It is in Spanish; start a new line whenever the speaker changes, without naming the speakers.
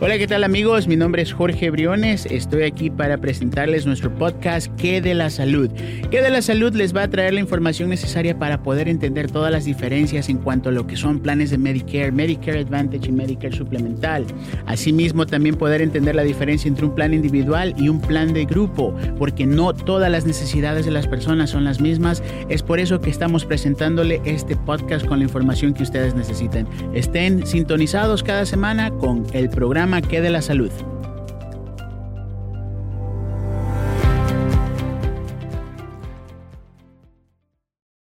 Hola, ¿qué tal amigos? Mi nombre es Jorge Briones. Estoy aquí para presentarles nuestro podcast ¿Qué de la salud? ¿Qué de la salud les va a traer la información necesaria para poder entender todas las diferencias en cuanto a lo que son planes de Medicare, Medicare Advantage y Medicare suplemental. Asimismo, también poder entender la diferencia entre un plan individual y un plan de grupo, porque no todas las necesidades de las personas son las mismas. Es por eso que estamos presentándole este podcast con la información que ustedes necesitan. Estén sintonizados cada semana con el programa que de la salud.